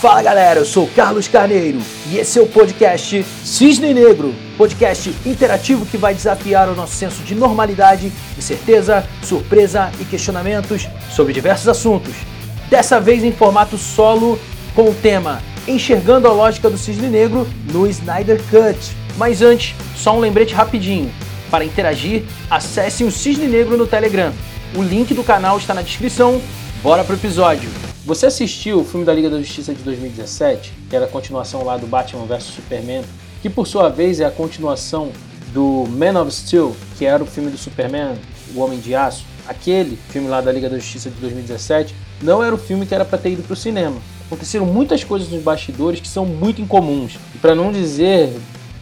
Fala galera, eu sou Carlos Carneiro e esse é o podcast Cisne Negro, podcast interativo que vai desafiar o nosso senso de normalidade, incerteza, surpresa e questionamentos sobre diversos assuntos. Dessa vez em formato solo com o tema Enxergando a lógica do cisne negro no Snyder Cut. Mas antes, só um lembrete rapidinho. Para interagir, acesse o Cisne Negro no Telegram. O link do canal está na descrição. Bora pro episódio. Você assistiu o filme da Liga da Justiça de 2017, que era a continuação lá do Batman vs Superman, que por sua vez é a continuação do Man of Steel, que era o filme do Superman, O Homem de Aço. Aquele filme lá da Liga da Justiça de 2017 não era o filme que era para ter ido para o cinema. Aconteceram muitas coisas nos bastidores que são muito incomuns, para não dizer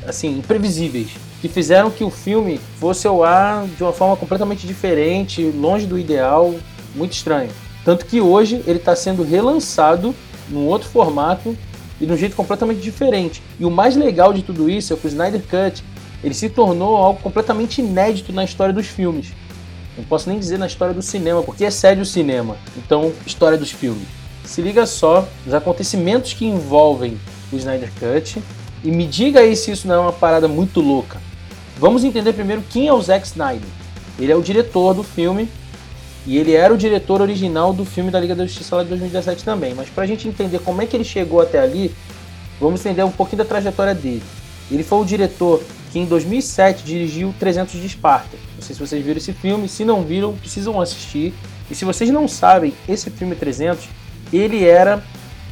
assim, imprevisíveis, que fizeram que o filme fosse ao ar de uma forma completamente diferente, longe do ideal, muito estranho. Tanto que hoje ele está sendo relançado num outro formato e de um jeito completamente diferente. E o mais legal de tudo isso é que o Snyder Cut ele se tornou algo completamente inédito na história dos filmes. Não posso nem dizer na história do cinema, porque excede o cinema. Então, história dos filmes. Se liga só nos acontecimentos que envolvem o Snyder Cut e me diga aí se isso não é uma parada muito louca. Vamos entender primeiro quem é o Zack Snyder. Ele é o diretor do filme e ele era o diretor original do filme da Liga da Justiça lá de 2017 também. Mas para a gente entender como é que ele chegou até ali, vamos entender um pouquinho da trajetória dele. Ele foi o diretor que em 2007 dirigiu 300 de Esparta. Não sei se vocês viram esse filme, se não viram, precisam assistir. E se vocês não sabem, esse filme 300, ele era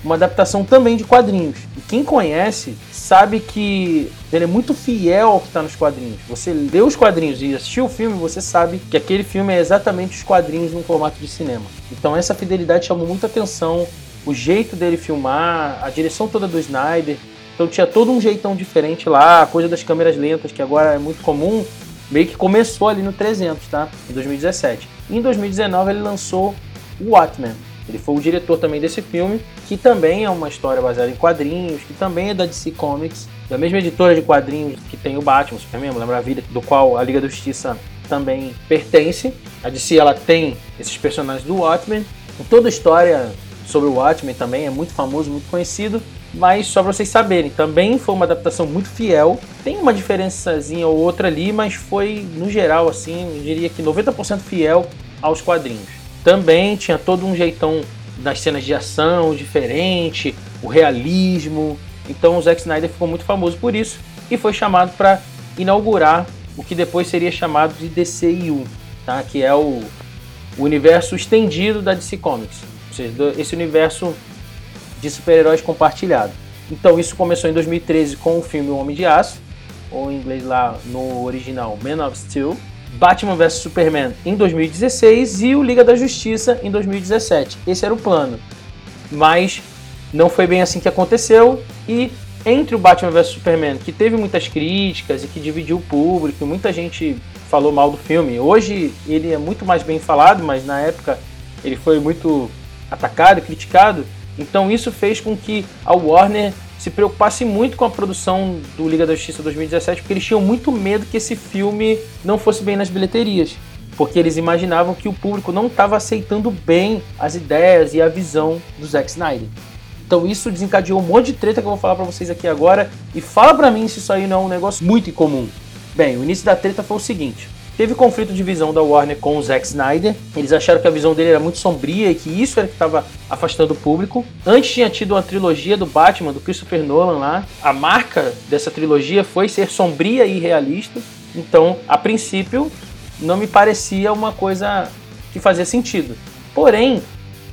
uma adaptação também de quadrinhos. E quem conhece sabe que ele é muito fiel ao que está nos quadrinhos. Você lê os quadrinhos e assistiu o filme, você sabe que aquele filme é exatamente os quadrinhos num formato de cinema. Então essa fidelidade chamou muita atenção, o jeito dele filmar, a direção toda do Snyder. Então tinha todo um jeitão diferente lá, a coisa das câmeras lentas, que agora é muito comum, meio que começou ali no 300, tá? Em 2017. E em 2019 ele lançou o Watchmen, ele foi o diretor também desse filme, que também é uma história baseada em quadrinhos, que também é da DC Comics, da mesma editora de quadrinhos que tem o Batman, Superman, Mulher Maravilha, do qual a Liga da Justiça também pertence. A DC ela tem esses personagens do Watchmen. Toda a história sobre o Watchmen também é muito famoso, muito conhecido, mas só para vocês saberem, também foi uma adaptação muito fiel. Tem uma diferençazinha ou outra ali, mas foi no geral assim, eu diria que 90% fiel aos quadrinhos. Também tinha todo um jeitão das cenas de ação diferente, o realismo. Então o Zack Snyder ficou muito famoso por isso e foi chamado para inaugurar o que depois seria chamado de DCU, tá? que é o, o universo estendido da DC Comics, ou seja, esse universo de super-heróis compartilhado. Então isso começou em 2013 com o filme O Homem de Aço, ou em inglês lá no original Man of Steel, Batman vs Superman em 2016 e o Liga da Justiça em 2017. Esse era o plano. Mas não foi bem assim que aconteceu e entre o Batman vs Superman, que teve muitas críticas e que dividiu o público, muita gente falou mal do filme. Hoje ele é muito mais bem falado, mas na época ele foi muito atacado, criticado. Então isso fez com que a Warner se preocupasse muito com a produção do Liga da Justiça 2017, porque eles tinham muito medo que esse filme não fosse bem nas bilheterias. Porque eles imaginavam que o público não estava aceitando bem as ideias e a visão do Zack Snyder. Então isso desencadeou um monte de treta que eu vou falar para vocês aqui agora. E fala para mim se isso aí não é um negócio muito incomum. Bem, o início da treta foi o seguinte. Teve conflito de visão da Warner com o Zack Snyder. Eles acharam que a visão dele era muito sombria e que isso era que estava afastando o público. Antes tinha tido uma trilogia do Batman, do Christopher Nolan lá. A marca dessa trilogia foi ser sombria e realista. Então, a princípio, não me parecia uma coisa que fazia sentido. Porém,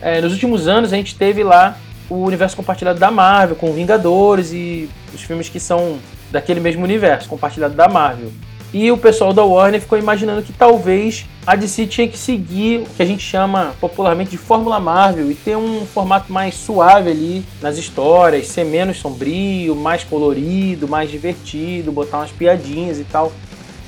é, nos últimos anos a gente teve lá o universo compartilhado da Marvel, com Vingadores e os filmes que são daquele mesmo universo compartilhado da Marvel. E o pessoal da Warner ficou imaginando que talvez a DC tinha que seguir o que a gente chama popularmente de Fórmula Marvel e ter um formato mais suave ali nas histórias, ser menos sombrio, mais colorido, mais divertido, botar umas piadinhas e tal.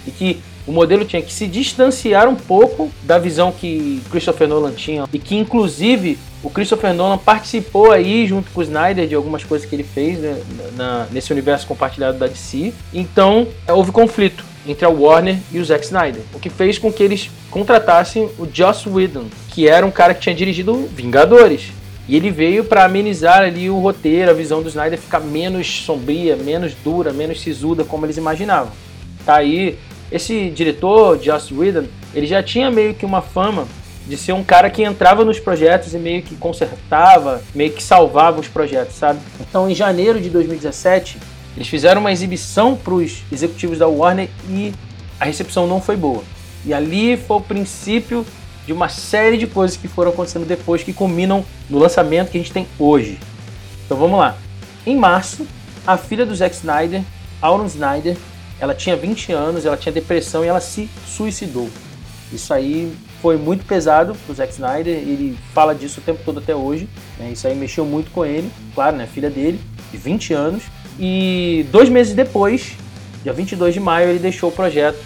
E que o modelo tinha que se distanciar um pouco da visão que Christopher Nolan tinha e que inclusive o Christopher Nolan participou aí junto com o Snyder de algumas coisas que ele fez né, na, nesse universo compartilhado da DC. Então houve conflito entre a Warner e o Zack Snyder, o que fez com que eles contratassem o Joss Whedon, que era um cara que tinha dirigido Vingadores. E ele veio para amenizar ali o roteiro, a visão do Snyder ficar menos sombria, menos dura, menos sisuda como eles imaginavam. Tá aí, esse diretor, Joss Whedon, ele já tinha meio que uma fama de ser um cara que entrava nos projetos e meio que consertava, meio que salvava os projetos, sabe? Então, em janeiro de 2017, eles fizeram uma exibição para os executivos da Warner e a recepção não foi boa. E ali foi o princípio de uma série de coisas que foram acontecendo depois que culminam no lançamento que a gente tem hoje. Então vamos lá. Em março, a filha do Zack Snyder, Auron Snyder, ela tinha 20 anos, ela tinha depressão e ela se suicidou. Isso aí foi muito pesado pro Zack Snyder, ele fala disso o tempo todo até hoje. Né? Isso aí mexeu muito com ele, claro, né? Filha dele, de 20 anos. E dois meses depois, dia 22 de maio, ele deixou o projeto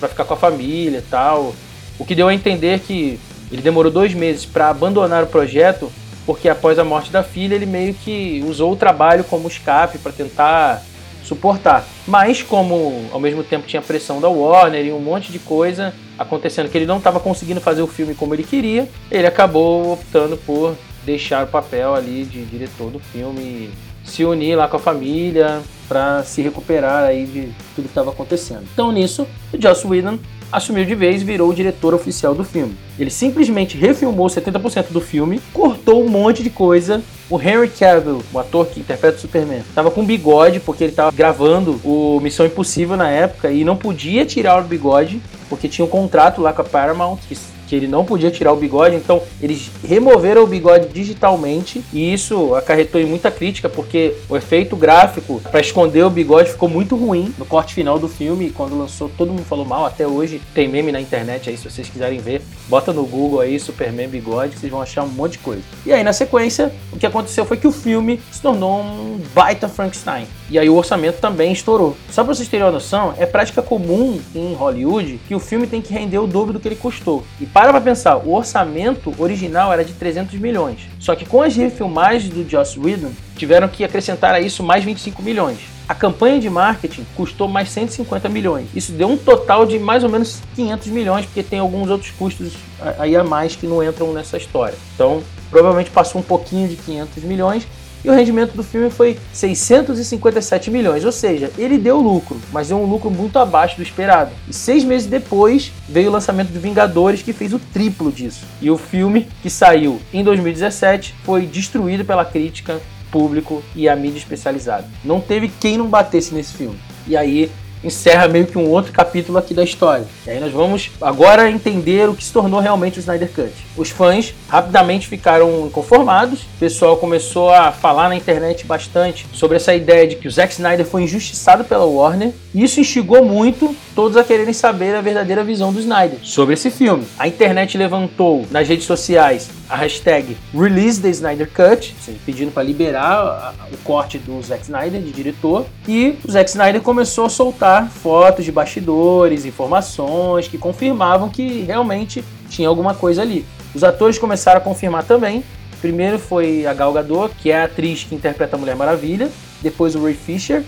para ficar com a família e tal. O que deu a entender que ele demorou dois meses para abandonar o projeto, porque após a morte da filha ele meio que usou o trabalho como escape para tentar suportar. Mas como ao mesmo tempo tinha pressão da Warner e um monte de coisa acontecendo que ele não estava conseguindo fazer o filme como ele queria, ele acabou optando por deixar o papel ali de diretor do filme se unir lá com a família para se recuperar aí de tudo que estava acontecendo. Então nisso, o Joss Whedon assumiu de vez e virou o diretor oficial do filme. Ele simplesmente refilmou 70% do filme, cortou um monte de coisa. O Henry Cavill, o ator que interpreta o Superman, estava com bigode porque ele estava gravando o Missão Impossível na época e não podia tirar o bigode porque tinha um contrato lá com a Paramount que que ele não podia tirar o bigode, então eles removeram o bigode digitalmente e isso acarretou em muita crítica porque o efeito gráfico para esconder o bigode ficou muito ruim no corte final do filme. Quando lançou, todo mundo falou mal. Até hoje tem meme na internet aí, se vocês quiserem ver, bota no Google aí Superman bigode, vocês vão achar um monte de coisa. E aí na sequência, o que aconteceu foi que o filme se tornou um baita Frankenstein. E aí o orçamento também estourou. Só para vocês terem uma noção, é prática comum em Hollywood que o filme tem que render o dobro do que ele custou. E para para pensar, o orçamento original era de 300 milhões. Só que com as refilmagens do Joss Whedon, tiveram que acrescentar a isso mais 25 milhões. A campanha de marketing custou mais 150 milhões. Isso deu um total de mais ou menos 500 milhões, porque tem alguns outros custos aí a mais que não entram nessa história. Então, provavelmente passou um pouquinho de 500 milhões e o rendimento do filme foi 657 milhões, ou seja, ele deu lucro, mas deu um lucro muito abaixo do esperado. E seis meses depois veio o lançamento de Vingadores, que fez o triplo disso. E o filme, que saiu em 2017, foi destruído pela crítica, público e a mídia especializada. Não teve quem não batesse nesse filme. E aí encerra meio que um outro capítulo aqui da história. E aí nós vamos agora entender o que se tornou realmente o Snyder Cut. Os fãs rapidamente ficaram inconformados, o pessoal começou a falar na internet bastante sobre essa ideia de que o Zack Snyder foi injustiçado pela Warner, isso instigou muito todos a quererem saber a verdadeira visão do Snyder sobre esse filme. A internet levantou nas redes sociais a hashtag Release the Snyder Cut, pedindo para liberar o corte do Zack Snyder de diretor, e o Zack Snyder começou a soltar fotos de bastidores, informações que confirmavam que realmente tinha alguma coisa ali. Os atores começaram a confirmar também. Primeiro foi a Gal Gadot, que é a atriz que interpreta a Mulher Maravilha, depois o Ray Fisher,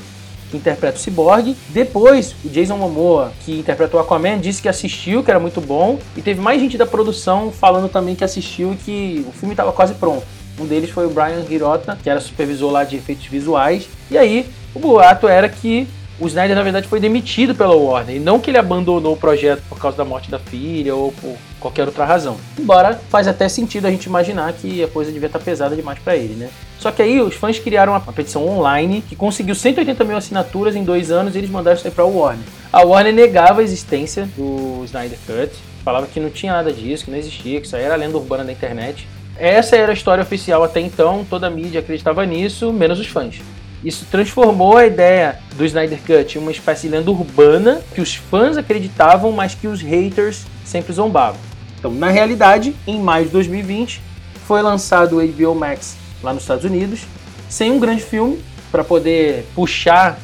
que interpreta o Cyborg. Depois, o Jason Momoa, que interpretou Aquaman, disse que assistiu, que era muito bom. E teve mais gente da produção falando também que assistiu e que o filme estava quase pronto. Um deles foi o Brian Hirota, que era supervisor lá de efeitos visuais. E aí, o boato era que o Snyder, na verdade, foi demitido pela Warner. E não que ele abandonou o projeto por causa da morte da filha ou por qualquer outra razão. Embora faz até sentido a gente imaginar que a coisa devia estar pesada demais para ele, né? Só que aí os fãs criaram uma petição online que conseguiu 180 mil assinaturas em dois anos e eles mandaram isso aí pra Warner. A Warner negava a existência do Snyder Cut, falava que não tinha nada disso, que não existia, que isso aí era lenda urbana da internet. Essa era a história oficial até então, toda a mídia acreditava nisso, menos os fãs. Isso transformou a ideia do Snyder Cut em uma espécie de lenda urbana que os fãs acreditavam, mas que os haters sempre zombavam. Então, na realidade, em maio de 2020, foi lançado o HBO Max lá nos Estados Unidos, sem um grande filme para poder puxar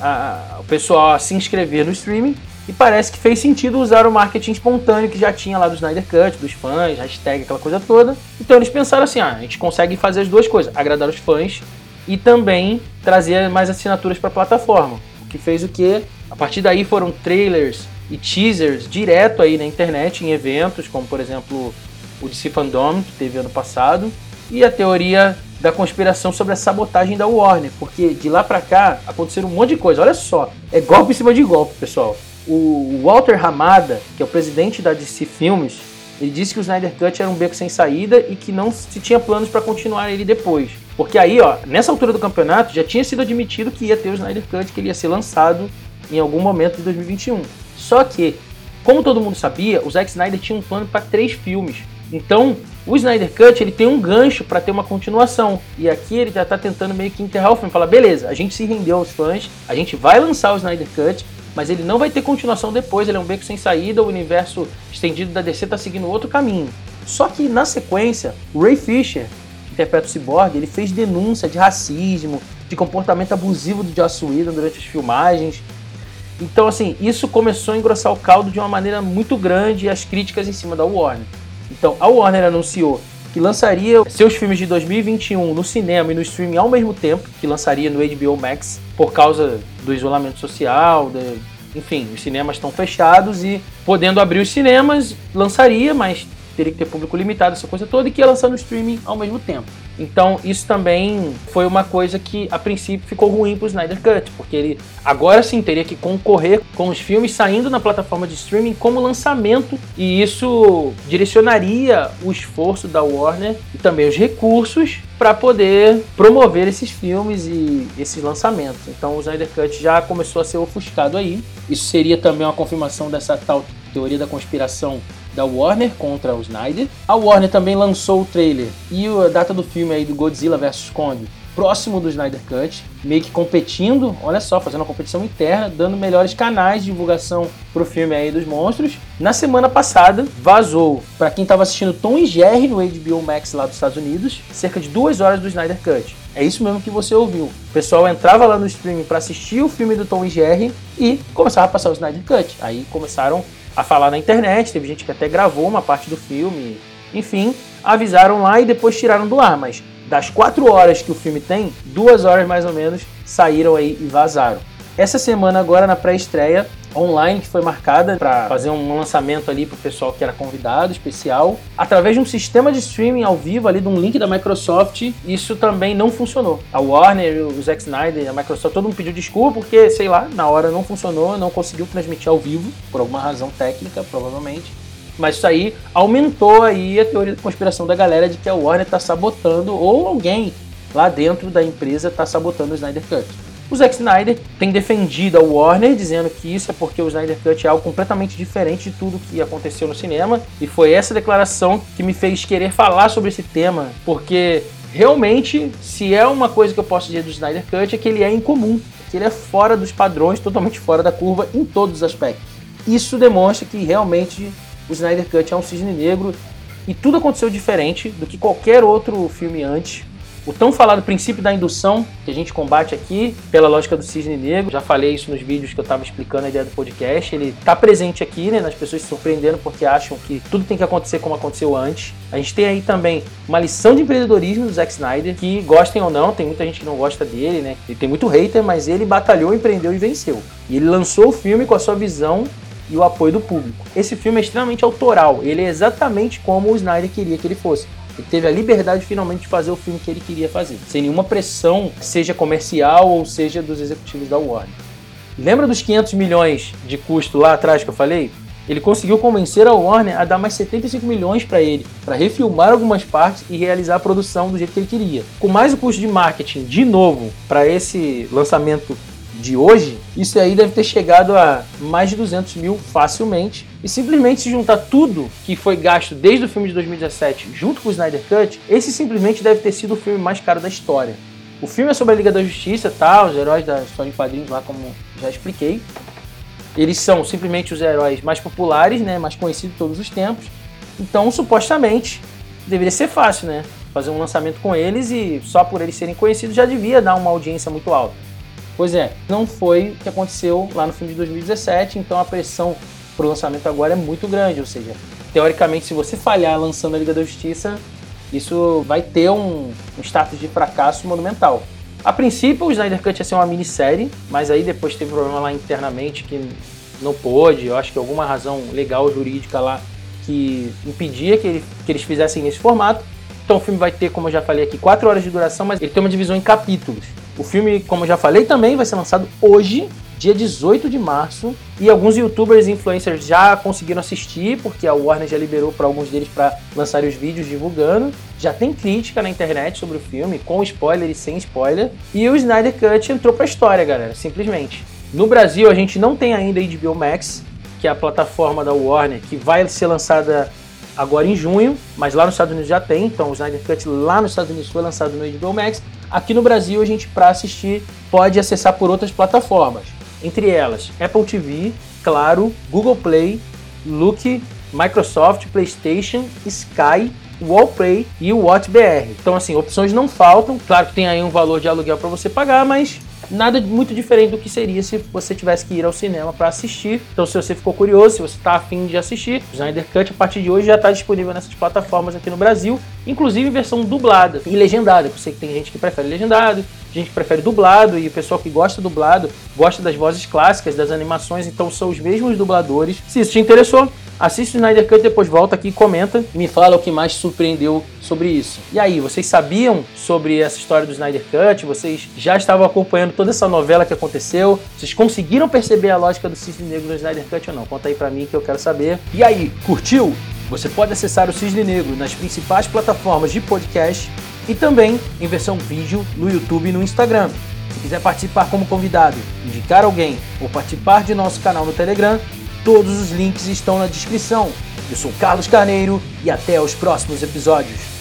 a, o pessoal a se inscrever no streaming. E parece que fez sentido usar o marketing espontâneo que já tinha lá do Snyder Cut, dos fãs, hashtag, aquela coisa toda. Então eles pensaram assim: ah, a gente consegue fazer as duas coisas, agradar os fãs e também trazer mais assinaturas para a plataforma. O que fez o que? A partir daí foram trailers e teasers direto aí na internet, em eventos, como por exemplo o DC Fandom, que teve ano passado. E a teoria da conspiração sobre a sabotagem da Warner, porque de lá para cá aconteceram um monte de coisa. Olha só, é golpe em cima de golpe, pessoal. O Walter Hamada, que é o presidente da DC Filmes, ele disse que o Snyder Cut era um beco sem saída e que não se tinha planos para continuar ele depois. Porque aí, ó, nessa altura do campeonato já tinha sido admitido que ia ter o Snyder Cut, que ele ia ser lançado em algum momento de 2021. Só que, como todo mundo sabia, o Zack Snyder tinha um plano para três filmes. Então, o Snyder Cut ele tem um gancho para ter uma continuação. E aqui ele já está tentando meio que enterrar o filme. Fala, beleza, a gente se rendeu aos fãs, a gente vai lançar o Snyder Cut, mas ele não vai ter continuação depois, ele é um beco sem saída, o universo estendido da DC está seguindo outro caminho. Só que na sequência, Ray Fisher, que interpreta o Cyborg, ele fez denúncia de racismo, de comportamento abusivo do Joss Whedon durante as filmagens. Então, assim, isso começou a engrossar o caldo de uma maneira muito grande e as críticas em cima da Warner. Então, a Warner anunciou que lançaria seus filmes de 2021 no cinema e no streaming ao mesmo tempo, que lançaria no HBO Max, por causa do isolamento social, enfim, os cinemas estão fechados e podendo abrir os cinemas, lançaria, mas teria que ter público limitado, essa coisa toda, e que ia lançar no streaming ao mesmo tempo. Então, isso também foi uma coisa que a princípio ficou ruim pro Snyder Cut, porque ele agora sim teria que concorrer com os filmes saindo na plataforma de streaming como lançamento, e isso direcionaria o esforço da Warner e também os recursos para poder promover esses filmes e esses lançamentos. Então, o Snyder Cut já começou a ser ofuscado aí. Isso seria também uma confirmação dessa tal teoria da conspiração da Warner contra o Snyder. A Warner também lançou o trailer e a data do filme aí do Godzilla vs Kong próximo do Snyder Cut, meio que competindo, olha só, fazendo uma competição interna, dando melhores canais de divulgação pro filme aí dos monstros. Na semana passada, vazou, para quem estava assistindo Tom e Jerry no HBO Max lá dos Estados Unidos, cerca de duas horas do Snyder Cut. É isso mesmo que você ouviu. O pessoal entrava lá no streaming para assistir o filme do Tom e Jerry e começava a passar o Snyder Cut. Aí começaram a falar na internet, teve gente que até gravou uma parte do filme, enfim, avisaram lá e depois tiraram do ar, mas das quatro horas que o filme tem, duas horas mais ou menos saíram aí e vazaram. Essa semana agora na pré-estreia online que foi marcada para fazer um lançamento ali para o pessoal que era convidado especial, através de um sistema de streaming ao vivo ali de um link da Microsoft, isso também não funcionou. A Warner, o Zack Snyder, a Microsoft, todo mundo pediu desculpa porque, sei lá, na hora não funcionou, não conseguiu transmitir ao vivo por alguma razão técnica, provavelmente. Mas isso aí aumentou aí a teoria da conspiração da galera de que a Warner está sabotando ou alguém lá dentro da empresa está sabotando o Snyder Cut. O Zack Snyder tem defendido a Warner, dizendo que isso é porque o Snyder Cut é algo completamente diferente de tudo que aconteceu no cinema. E foi essa declaração que me fez querer falar sobre esse tema, porque realmente, se é uma coisa que eu posso dizer do Snyder Cut, é que ele é incomum, que ele é fora dos padrões, totalmente fora da curva em todos os aspectos. Isso demonstra que realmente o Snyder Cut é um cisne negro e tudo aconteceu diferente do que qualquer outro filme antes. O tão falado princípio da indução, que a gente combate aqui pela lógica do cisne negro, já falei isso nos vídeos que eu estava explicando a ideia do podcast, ele está presente aqui, né, nas pessoas se surpreendendo porque acham que tudo tem que acontecer como aconteceu antes. A gente tem aí também uma lição de empreendedorismo do Zack Snyder, que gostem ou não, tem muita gente que não gosta dele, né, ele tem muito hater, mas ele batalhou, empreendeu e venceu. E ele lançou o filme com a sua visão e o apoio do público. Esse filme é extremamente autoral, ele é exatamente como o Snyder queria que ele fosse. Ele teve a liberdade finalmente de fazer o filme que ele queria fazer, sem nenhuma pressão, seja comercial ou seja dos executivos da Warner. Lembra dos 500 milhões de custo lá atrás que eu falei? Ele conseguiu convencer a Warner a dar mais 75 milhões para ele, para refilmar algumas partes e realizar a produção do jeito que ele queria. Com mais o custo de marketing, de novo, para esse lançamento de hoje, isso aí deve ter chegado a mais de 200 mil facilmente. E simplesmente se juntar tudo que foi gasto desde o filme de 2017 junto com o Snyder Cut, esse simplesmente deve ter sido o filme mais caro da história. O filme é sobre a Liga da Justiça, tá? Os heróis da história em quadrinhos lá, como já expliquei. Eles são simplesmente os heróis mais populares, né? Mais conhecidos de todos os tempos. Então, supostamente, deveria ser fácil, né? Fazer um lançamento com eles e só por eles serem conhecidos já devia dar uma audiência muito alta. Pois é, não foi o que aconteceu lá no filme de 2017, então a pressão para o lançamento agora é muito grande, ou seja, teoricamente se você falhar lançando a Liga da Justiça, isso vai ter um, um status de fracasso monumental. A princípio o Snyder Cut ia ser uma minissérie, mas aí depois teve problema lá internamente que não pôde, eu acho que alguma razão legal, jurídica lá, que impedia que, ele, que eles fizessem nesse formato. Então o filme vai ter, como eu já falei aqui, 4 horas de duração, mas ele tem uma divisão em capítulos. O filme, como já falei, também vai ser lançado hoje, dia 18 de março, e alguns youtubers e influencers já conseguiram assistir, porque a Warner já liberou para alguns deles para lançar os vídeos divulgando. Já tem crítica na internet sobre o filme, com spoiler e sem spoiler. E o Snyder Cut entrou pra história, galera, simplesmente. No Brasil, a gente não tem ainda HBO Max, que é a plataforma da Warner, que vai ser lançada agora em junho, mas lá nos Estados Unidos já tem, então o Snyder Cut lá nos Estados Unidos foi lançado no HBO Max. Aqui no Brasil, a gente, para assistir, pode acessar por outras plataformas, entre elas Apple TV, Claro, Google Play, Look, Microsoft, PlayStation, Sky, Wallplay e o WatchBR. Então, assim, opções não faltam. Claro que tem aí um valor de aluguel para você pagar, mas nada muito diferente do que seria se você tivesse que ir ao cinema para assistir. Então, se você ficou curioso, se você está afim de assistir, o Snyder Cut a partir de hoje já está disponível nessas plataformas aqui no Brasil, inclusive em versão dublada e legendada. Eu sei que tem gente que prefere legendado, gente que prefere dublado e o pessoal que gosta dublado gosta das vozes clássicas, das animações, então são os mesmos dubladores. Se isso te interessou, assiste o Snyder Cut, depois volta aqui e comenta e me fala o que mais surpreendeu sobre isso. E aí, vocês sabiam sobre essa história do Snyder Cut? Vocês já estavam acompanhando toda essa novela que aconteceu? Vocês conseguiram perceber a lógica do Cisne Negro no Snyder Cut ou não? Conta aí pra mim que eu quero saber. E aí, curtiu? Você pode acessar o Cisne Negro nas principais plataformas de podcast e também em versão vídeo no YouTube e no Instagram. Se quiser participar como convidado, indicar alguém ou participar de nosso canal no Telegram, todos os links estão na descrição. Eu sou Carlos Carneiro e até os próximos episódios.